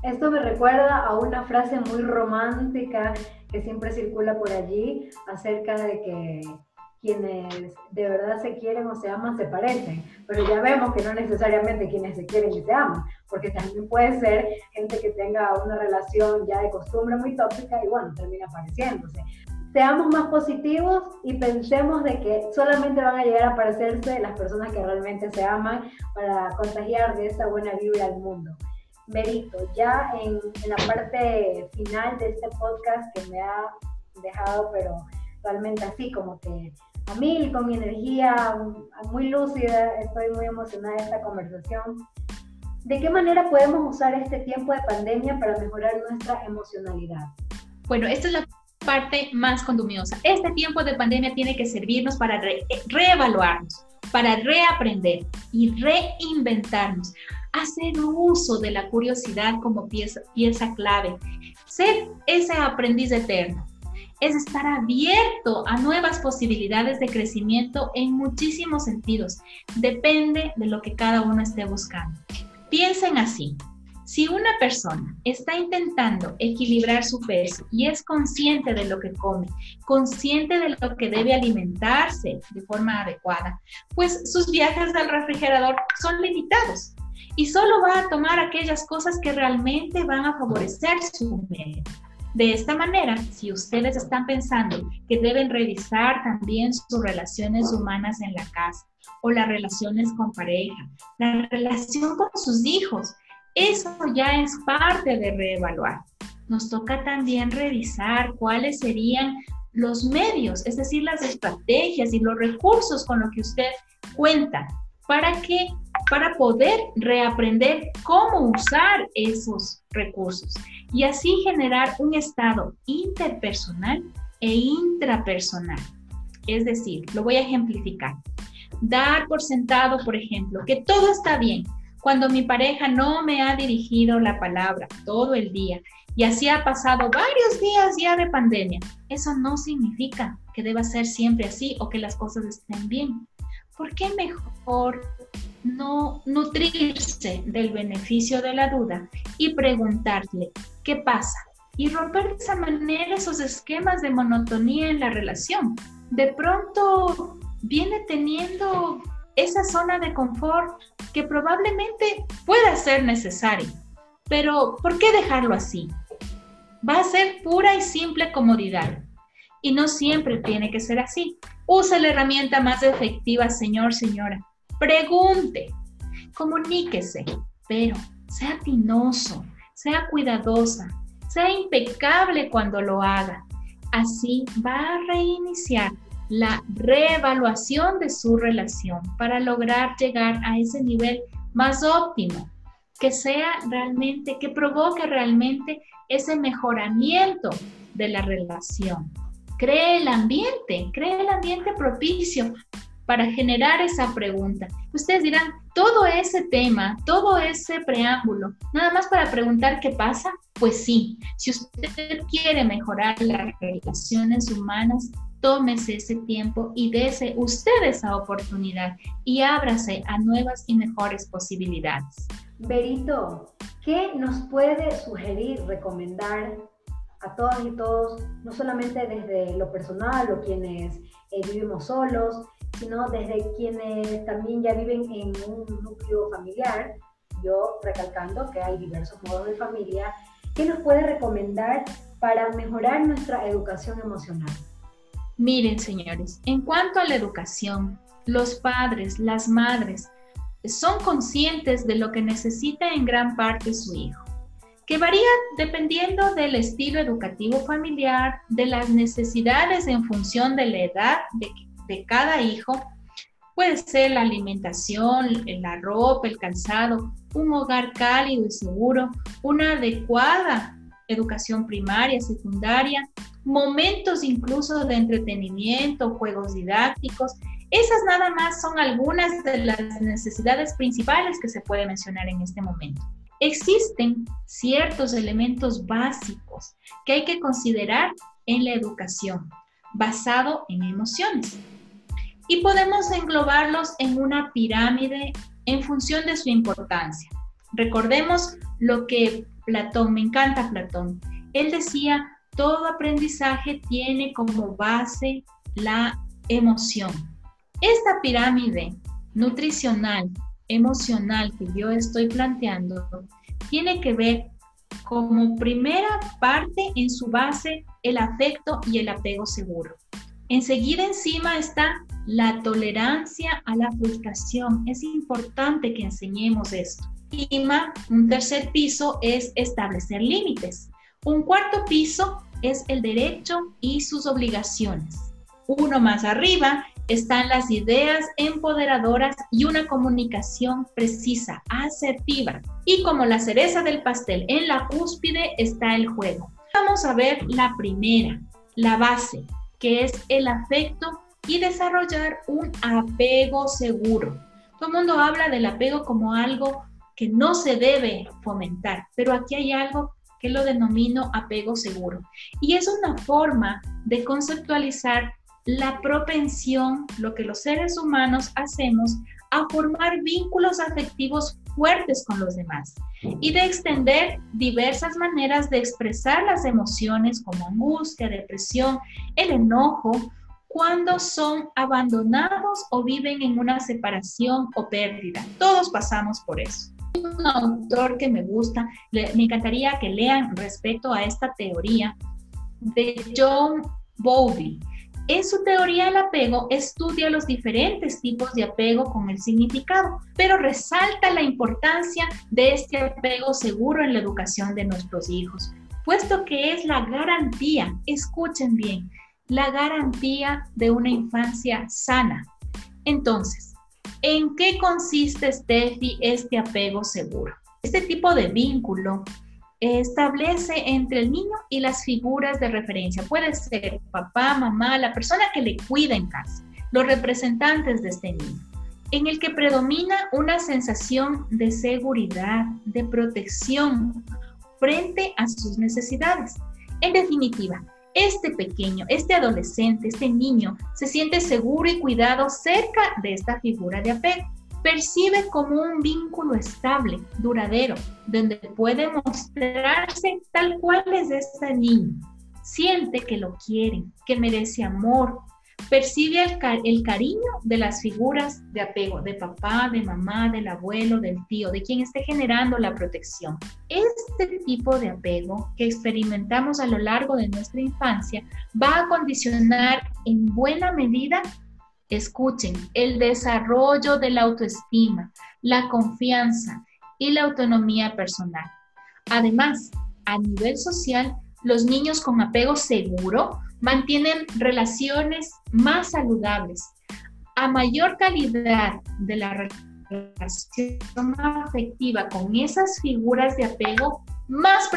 Esto me recuerda a una frase muy romántica que siempre circula por allí acerca de que quienes de verdad se quieren o se aman se parecen, pero ya vemos que no necesariamente quienes se quieren y se aman, porque también puede ser gente que tenga una relación ya de costumbre muy tóxica y bueno, termina pareciéndose. Seamos más positivos y pensemos de que solamente van a llegar a parecerse las personas que realmente se aman para contagiar de esa buena vibra al mundo. Merito, ya en, la parte final de este podcast que me ha dejado, pero realmente así, como que a mí, con mi energía muy lúcida, estoy muy emocionada de esta conversación. ¿De qué manera podemos usar este tiempo de pandemia para mejorar nuestra emocionalidad? Bueno, esta es la parte más condumiosa. Este tiempo de pandemia tiene que servirnos para reevaluarnos, para reaprender y reinventarnos hacer uso de la curiosidad como pieza, clave, ser ese aprendiz eterno, es estar abierto a nuevas posibilidades de crecimiento en muchísimos sentidos. Depende de lo que cada uno esté buscando. Piensen así. Si una persona está intentando equilibrar su peso y es consciente de lo que come, consciente de lo que debe alimentarse de forma adecuada, pues sus viajes al refrigerador son limitados y solo va a tomar aquellas cosas que realmente van a favorecer su medio. De esta manera, si ustedes están pensando que deben revisar también sus relaciones humanas en la casa o las relaciones con pareja, la relación con sus hijos, eso ya es parte de reevaluar. Nos toca también revisar cuáles serían los medios, es decir, las estrategias y los recursos con los que usted cuenta para que para poder reaprender cómo usar esos recursos y así generar un estado interpersonal e intrapersonal. Es decir, lo voy a ejemplificar. Dar por sentado, por ejemplo, que todo está bien, cuando mi pareja no me ha dirigido la palabra todo el día y así ha pasado varios días ya de pandemia, eso no significa que deba ser siempre así o que las cosas estén bien. ¿Por qué mejor no nutrirse del beneficio de la duda y preguntarle qué pasa? Y romper de esa manera esos esquemas de monotonía en la relación. De pronto viene teniendo esa zona de confort que probablemente pueda ser necesaria. Pero, ¿por qué dejarlo así? Va a ser pura y simple comodidad. Y no siempre tiene que ser así. Use la herramienta más efectiva, señor, señora. Pregunte, comuníquese, pero sea tinoso, sea cuidadosa, sea impecable cuando lo haga. Así va a reiniciar la reevaluación de su relación para lograr llegar a ese nivel más óptimo, que sea realmente, que provoque realmente ese mejoramiento de la relación. Cree el ambiente, cree el ambiente propicio para generar esa pregunta. Ustedes dirán, todo ese tema, todo ese preámbulo, nada más para preguntar qué pasa, pues sí, si usted quiere mejorar las relaciones humanas, tómese ese tiempo y dése usted esa oportunidad y ábrase a nuevas y mejores posibilidades. Berito, ¿qué nos puede sugerir, recomendar a todas y todos, no solamente desde lo personal o quienes eh, vivimos solos, sino desde quienes también ya viven en un núcleo familiar? Yo recalcando que hay diversos modos de familia. ¿Qué nos puede recomendar para mejorar nuestra educación emocional? Miren, señores, en cuanto a la educación, los padres, las madres, son conscientes de lo que necesita en gran parte su hijo, que varía dependiendo del estilo educativo familiar, de las necesidades en función de la edad de, cada hijo. Puede ser la alimentación, la ropa, el calzado, un hogar cálido y seguro, una adecuada educación primaria, secundaria, momentos incluso de entretenimiento, juegos didácticos. Esas nada más son algunas de las necesidades principales que se puede mencionar en este momento. Existen ciertos elementos básicos que hay que considerar en la educación, basado en emociones. Y podemos englobarlos en una pirámide en función de su importancia. Recordemos lo que Platón, me encanta Platón, él decía, todo aprendizaje tiene como base la emoción. Esta pirámide nutricional, emocional que yo estoy planteando, tiene que ver como primera parte en su base el afecto y el apego seguro. Enseguida encima está la tolerancia a la frustración. Es importante que enseñemos esto. Y un tercer piso es establecer límites. Un cuarto piso es el derecho y sus obligaciones. Uno más arriba están las ideas empoderadoras y una comunicación precisa, asertiva. Y como la cereza del pastel, en la cúspide está el juego. Vamos a ver la primera, la base, que es el afecto y desarrollar un apego seguro. Todo el mundo habla del apego como algo que no se debe fomentar, pero aquí hay algo que lo denomino apego seguro. Y es una forma de conceptualizar la propensión, lo que los seres humanos hacemos, a formar vínculos afectivos fuertes con los demás y de extender diversas maneras de expresar las emociones como angustia, depresión, el enojo, cuando son abandonados o viven en una separación o pérdida. Todos pasamos por eso un autor que me gusta, me encantaría que lean respecto a esta teoría de John Bowlby. En su teoría del apego estudia los diferentes tipos de apego con el significado, pero resalta la importancia de este apego seguro en la educación de nuestros hijos, puesto que es la garantía, escuchen bien, la garantía de una infancia sana. Entonces, ¿En qué consiste, Steffi, este apego seguro? Este tipo de vínculo establece entre el niño y las figuras de referencia. Puede ser papá, mamá, la persona que le cuida en casa, los representantes de este niño. en el que predomina una sensación de seguridad, de protección frente a sus necesidades. En definitiva, este pequeño, este adolescente, este niño se siente seguro y cuidado cerca de esta figura de apego. Percibe como un vínculo estable, duradero, donde puede mostrarse tal cual es este niño. Siente que lo quieren, que merece amor, percibe el, cariño de las figuras de apego, de papá, de mamá, del abuelo, del tío, de quien esté generando la protección. Este tipo de apego que experimentamos a lo largo de nuestra infancia va a condicionar en buena medida, escuchen, el desarrollo de la autoestima, la confianza y la autonomía personal. Además, a nivel social, los niños con apego seguro mantienen relaciones más saludables. A mayor calidad de la relación afectiva con esas figuras de apego, más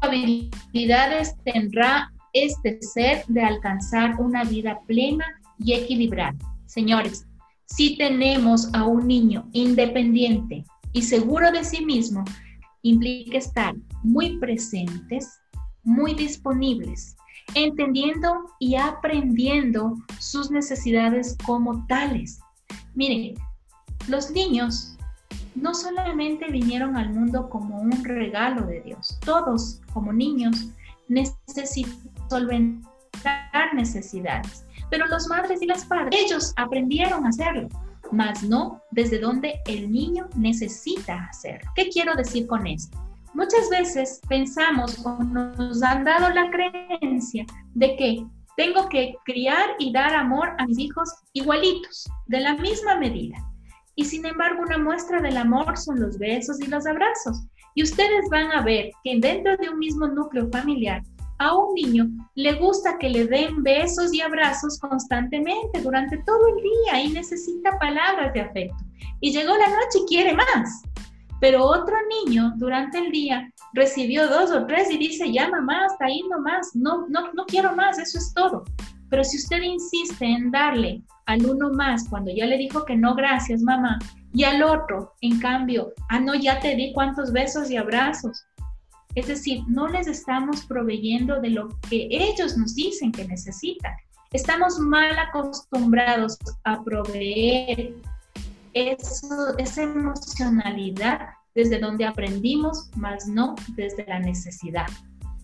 probabilidades tendrá este ser de alcanzar una vida plena y equilibrada. Señores, si tenemos a un niño independiente y seguro de sí mismo, implica estar muy presentes, muy disponibles, entendiendo y aprendiendo sus necesidades como tales. Miren, los niños no solamente vinieron al mundo como un regalo de Dios, todos como niños necesitan solventar necesidades, pero los madres y las padres, ellos aprendieron a hacerlo, mas no desde donde el niño necesita hacerlo. ¿Qué quiero decir con esto? Muchas veces pensamos o nos han dado la creencia de que tengo que criar y dar amor a mis hijos igualitos, de la misma medida. Y sin embargo, una muestra del amor son los besos y los abrazos. Y ustedes van a ver que dentro de un mismo núcleo familiar, a un niño le gusta que le den besos y abrazos constantemente durante todo el día y necesita palabras de afecto. Y llegó la noche y quiere más. Pero otro niño durante el día recibió dos o tres y dice, ya mamá, hasta ahí nomás, no, no, no quiero más, eso es todo. Pero si usted insiste en darle al uno más cuando ya le dijo que no, gracias mamá, y al otro, en cambio, ah, no, ya te di cuántos besos y abrazos. Es decir, no les estamos proveyendo de lo que ellos nos dicen que necesitan. Estamos mal acostumbrados a proveer eso, esa emocionalidad desde donde aprendimos, más no desde la necesidad.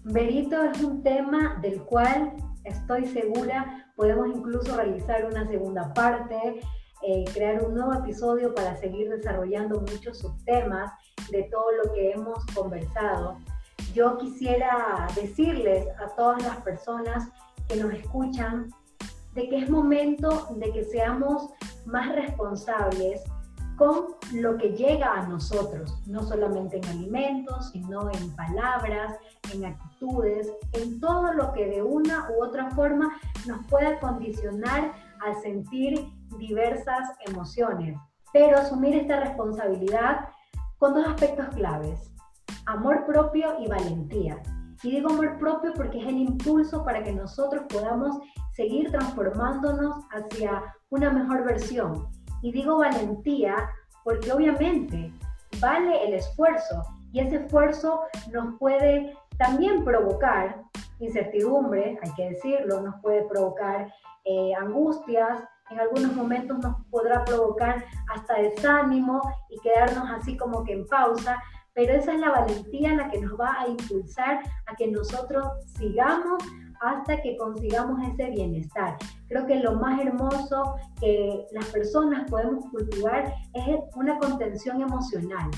Berito es un tema del cual estoy segura podemos incluso realizar una segunda parte, eh, crear un nuevo episodio para seguir desarrollando muchos subtemas de todo lo que hemos conversado. Yo quisiera decirles a todas las personas que nos escuchan de que es momento de que seamos más responsables con lo que llega a nosotros, no solamente en alimentos, sino en palabras, en actitudes, en todo lo que de una u otra forma nos pueda condicionar a sentir diversas emociones. Pero asumir esta responsabilidad con dos aspectos claves, amor propio y valentía. Y digo amor propio porque es el impulso para que nosotros podamos seguir transformándonos hacia una mejor versión. Y digo valentía porque obviamente vale el esfuerzo y ese esfuerzo nos puede también provocar incertidumbre, hay que decirlo, nos puede provocar eh, angustias, en algunos momentos nos podrá provocar hasta desánimo y quedarnos así como que en pausa, pero esa es la valentía la que nos va a impulsar a que nosotros sigamos hasta que consigamos ese bienestar. Creo que lo más hermoso que las personas podemos cultivar es una contención emocional.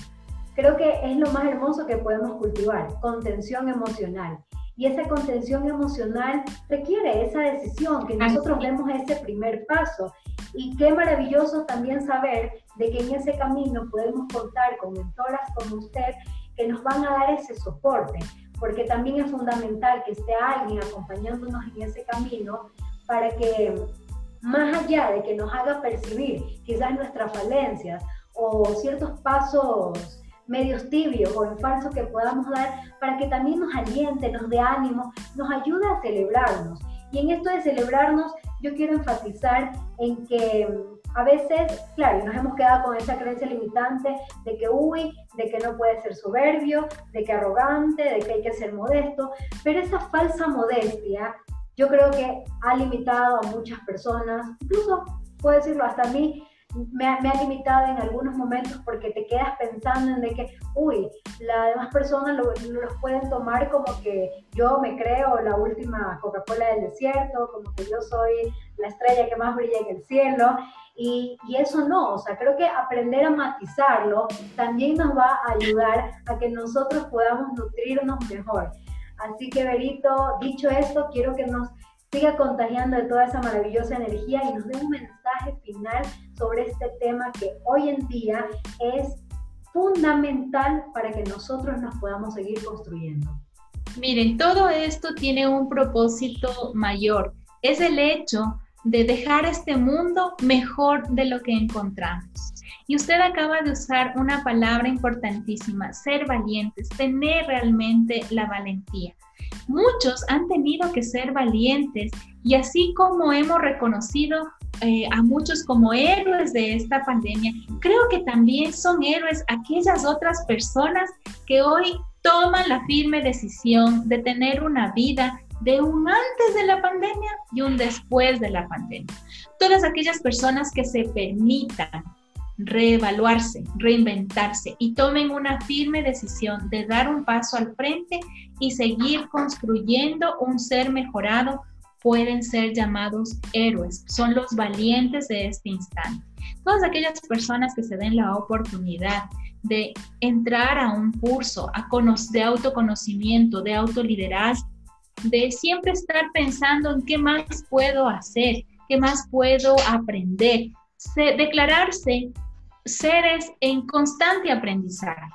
Creo que es lo más hermoso que podemos cultivar, contención emocional. Y esa contención emocional requiere esa decisión, que nosotros demos ese primer paso. Y qué maravilloso también saber de que en ese camino podemos contar con mentoras como usted que nos van a dar ese soporte, porque también es fundamental que esté alguien acompañándonos en ese camino para que más allá de que nos haga percibir quizás nuestras falencias o ciertos pasos medios tibios o en falso que podamos dar, para que también nos aliente, nos dé ánimo, nos ayude a celebrarnos. Y en esto de celebrarnos, yo quiero enfatizar en que a veces, claro, nos hemos quedado con esa creencia limitante de que, uy, de que no puede ser soberbio, de que arrogante, de que hay que ser modesto, pero esa falsa modestia yo creo que ha limitado a muchas personas, incluso puedo decirlo hasta a mí, me ha, limitado en algunos momentos porque te quedas pensando en de que, uy, las demás personas lo, los pueden tomar como que yo me creo la última Coca-Cola del desierto, como que yo soy la estrella que más brilla en el cielo. Y, y, eso no, o sea, creo que aprender a matizarlo también nos va a ayudar a que nosotros podamos nutrirnos mejor. Así que, Berito, dicho esto, quiero que nos siga contagiando de toda esa maravillosa energía y nos dé un mensaje final sobre este tema que hoy en día es fundamental para que nosotros nos podamos seguir construyendo. Miren, todo esto tiene un propósito mayor. Es el hecho de dejar este mundo mejor de lo que encontramos. Y usted acaba de usar una palabra importantísima, ser valientes, tener realmente la valentía. Muchos han tenido que ser valientes y así como hemos reconocido eh, a muchos como héroes de esta pandemia, creo que también son héroes aquellas otras personas que hoy toman la firme decisión de tener una vida de un antes de la pandemia y un después de la pandemia. Todas aquellas personas que se permitan reevaluarse, reinventarse y tomen una firme decisión de dar un paso al frente y seguir construyendo un ser mejorado, pueden ser llamados héroes, son los valientes de este instante. Todas aquellas personas que se den la oportunidad de entrar a un curso de autoconocimiento, de autoliderazgo, de siempre estar pensando en qué más puedo hacer, qué más puedo aprender, declararse seres en constante aprendizaje.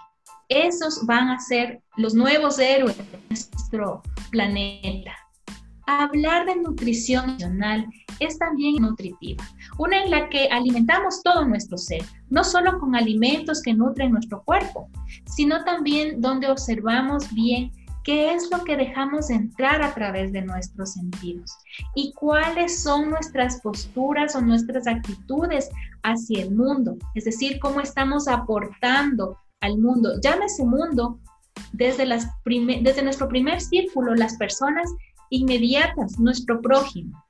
Esos van a ser los nuevos héroes de nuestro planeta. Hablar de nutrición emocional es también nutritiva, una en la que alimentamos todo nuestro ser, no solo con alimentos que nutren nuestro cuerpo, sino también donde observamos bien qué es lo que dejamos entrar a través de nuestros sentidos y cuáles son nuestras posturas o nuestras actitudes hacia el mundo, es decir, cómo estamos aportando al mundo. Llámese mundo desde, las desde nuestro primer círculo, las personas inmediatas, nuestro prójimo.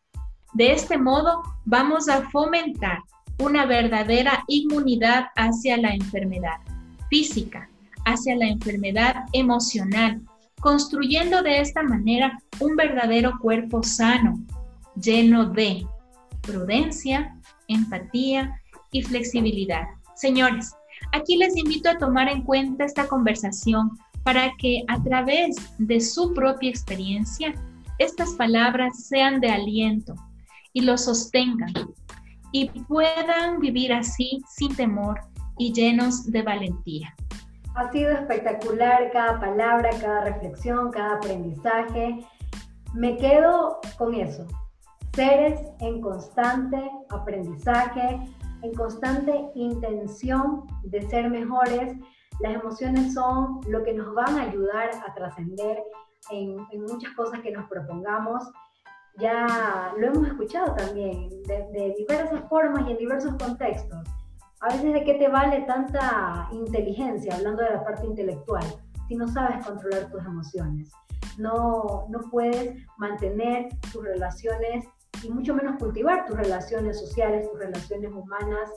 De este modo, vamos a fomentar una verdadera inmunidad hacia la enfermedad física, hacia la enfermedad emocional, construyendo de esta manera un verdadero cuerpo sano, lleno de prudencia, empatía y flexibilidad. Señores, aquí les invito a tomar en cuenta esta conversación para que a través de su propia experiencia estas palabras sean de aliento y lo sostengan y puedan vivir así sin temor y llenos de valentía. Ha sido espectacular cada palabra, cada reflexión, cada aprendizaje. Me quedo con eso. Seres en constante aprendizaje, en constante intención de ser mejores. Las emociones son lo que nos van a ayudar a trascender en, muchas cosas que nos propongamos. Ya lo hemos escuchado también de, de diversas formas y en diversos contextos a veces de qué te vale tanta inteligencia, hablando de la parte intelectual, si no sabes controlar tus emociones. No, no puedes mantener tus relaciones y mucho menos cultivar tus relaciones sociales, tus relaciones humanas.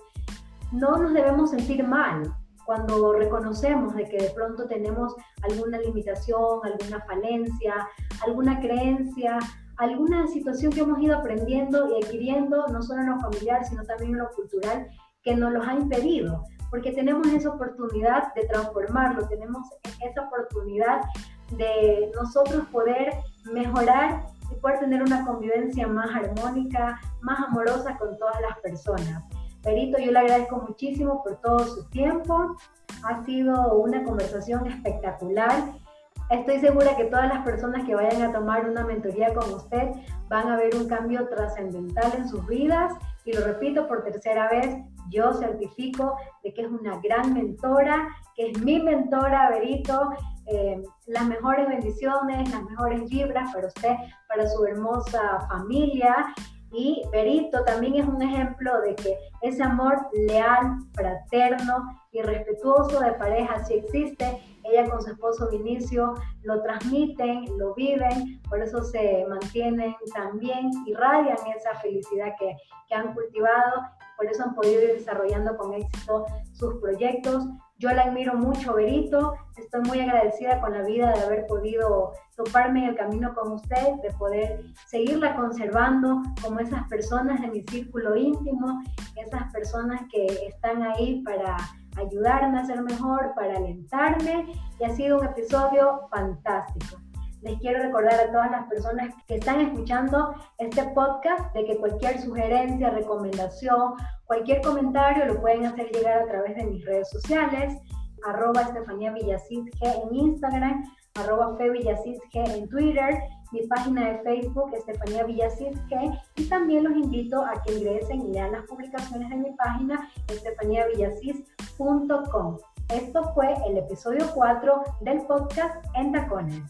No nos debemos sentir mal cuando reconocemos de que de pronto tenemos alguna limitación, alguna falencia, alguna creencia, alguna situación que hemos ido aprendiendo y adquiriendo, no solo en lo familiar, sino también en lo cultural, que nos los ha impedido, porque tenemos esa oportunidad de transformarlo, tenemos esa oportunidad de nosotros poder mejorar y poder tener una convivencia más armónica, más amorosa con todas las personas. Perito, yo le agradezco muchísimo por todo su tiempo. Ha sido una conversación espectacular. Estoy segura que todas las personas que vayan a tomar una mentoría con usted van a ver un cambio trascendental en sus vidas. Y lo repito por tercera vez, yo certifico de que es una gran mentora, que es mi mentora, Berito. Eh, las mejores bendiciones, las mejores vibras para usted, para su hermosa familia. Y Berito también es un ejemplo de que ese amor leal, fraterno y respetuoso de pareja sí existe. Ella con su esposo Vinicio lo transmiten, lo viven, por eso se mantienen también, irradian esa felicidad que, que han cultivado, por eso han podido ir desarrollando con éxito sus proyectos. Yo la admiro mucho, Berito. Estoy muy agradecida con la vida de haber podido toparme en el camino con usted, de poder seguirla conservando como esas personas de mi círculo íntimo, esas personas que están ahí para ayudarme a ser mejor, para alentarme. Y ha sido un episodio fantástico. Les quiero recordar a todas las personas que están escuchando este podcast de que cualquier sugerencia, recomendación, cualquier comentario lo pueden hacer llegar a través de mis redes sociales, arroba Estefanía Villacid G en Instagram, arroba Fe Villacid G en Twitter, mi página de Facebook Estefanía Villacid G y también los invito a que ingresen y lean las publicaciones de mi página estefaniavillacid.com. Esto fue el episodio 4 del podcast En Tacones.